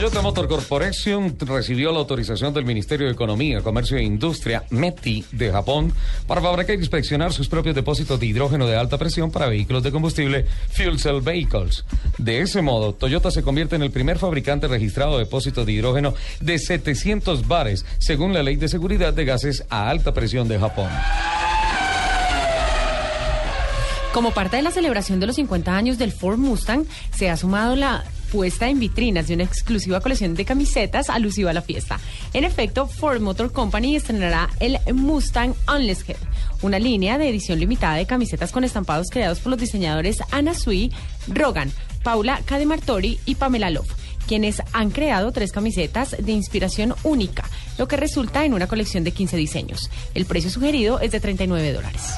Toyota Motor Corporation recibió la autorización del Ministerio de Economía, Comercio e Industria, METI, de Japón, para fabricar e inspeccionar sus propios depósitos de hidrógeno de alta presión para vehículos de combustible Fuel Cell Vehicles. De ese modo, Toyota se convierte en el primer fabricante registrado de depósitos de hidrógeno de 700 bares, según la Ley de Seguridad de Gases a Alta Presión de Japón. Como parte de la celebración de los 50 años del Ford Mustang, se ha sumado la puesta en vitrinas de una exclusiva colección de camisetas alusiva a la fiesta. En efecto, Ford Motor Company estrenará el Mustang Unleashed, una línea de edición limitada de camisetas con estampados creados por los diseñadores Anna Sui, Rogan, Paula Cademartori y Pamela Love quienes han creado tres camisetas de inspiración única, lo que resulta en una colección de 15 diseños. El precio sugerido es de 39 dólares.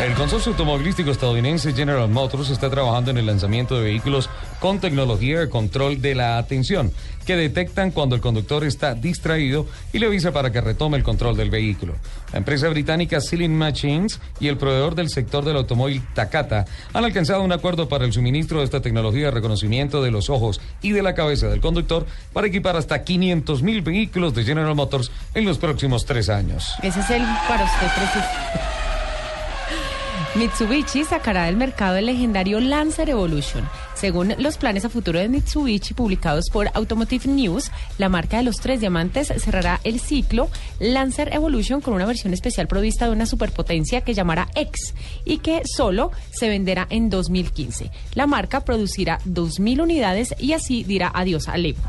El consorcio automovilístico estadounidense General Motors está trabajando en el lanzamiento de vehículos con tecnología de control de la atención, que detectan cuando el conductor está distraído y le avisa para que retome el control del vehículo. La empresa británica Ceiling Machines y el proveedor del sector del automóvil Takata han alcanzado un acuerdo para el suministro de esta tecnología de reconocimiento de los ojos y de la cabeza del conductor para equipar hasta 500 mil vehículos de General Motors en los próximos tres años. Ese es el para usted. Mitsubishi sacará del mercado el legendario Lancer Evolution. Según los planes a futuro de Mitsubishi publicados por Automotive News, la marca de los tres diamantes cerrará el ciclo Lancer Evolution con una versión especial provista de una superpotencia que llamará X y que solo se venderá en 2015. La marca producirá 2.000 unidades y así dirá adiós al Evo.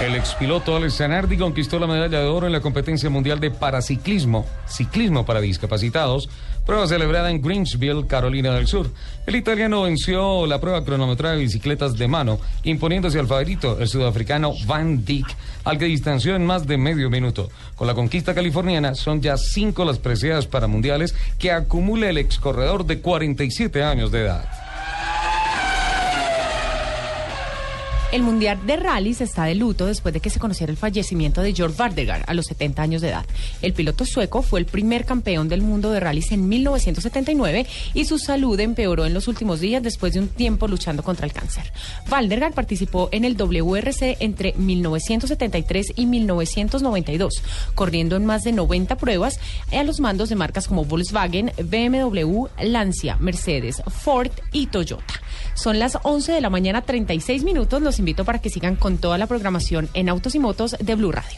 El expiloto Alex Zanardi conquistó la medalla de oro en la competencia mundial de paraciclismo, ciclismo para discapacitados, prueba celebrada en Greensville, Carolina del Sur. El italiano venció la prueba cronometrada de bicicletas de mano, imponiéndose al favorito, el sudafricano Van Dyck, al que distanció en más de medio minuto. Con la conquista californiana, son ya cinco las preciadas para mundiales que acumula el excorredor de 47 años de edad. El Mundial de Rallys está de luto después de que se conociera el fallecimiento de Georg Vardegar a los 70 años de edad. El piloto sueco fue el primer campeón del mundo de rallies en 1979 y su salud empeoró en los últimos días después de un tiempo luchando contra el cáncer. Vardegar participó en el WRC entre 1973 y 1992, corriendo en más de 90 pruebas a los mandos de marcas como Volkswagen, BMW, Lancia, Mercedes, Ford y Toyota. Son las 11 de la mañana, 36 minutos. Los invito para que sigan con toda la programación en Autos y Motos de Blue Radio.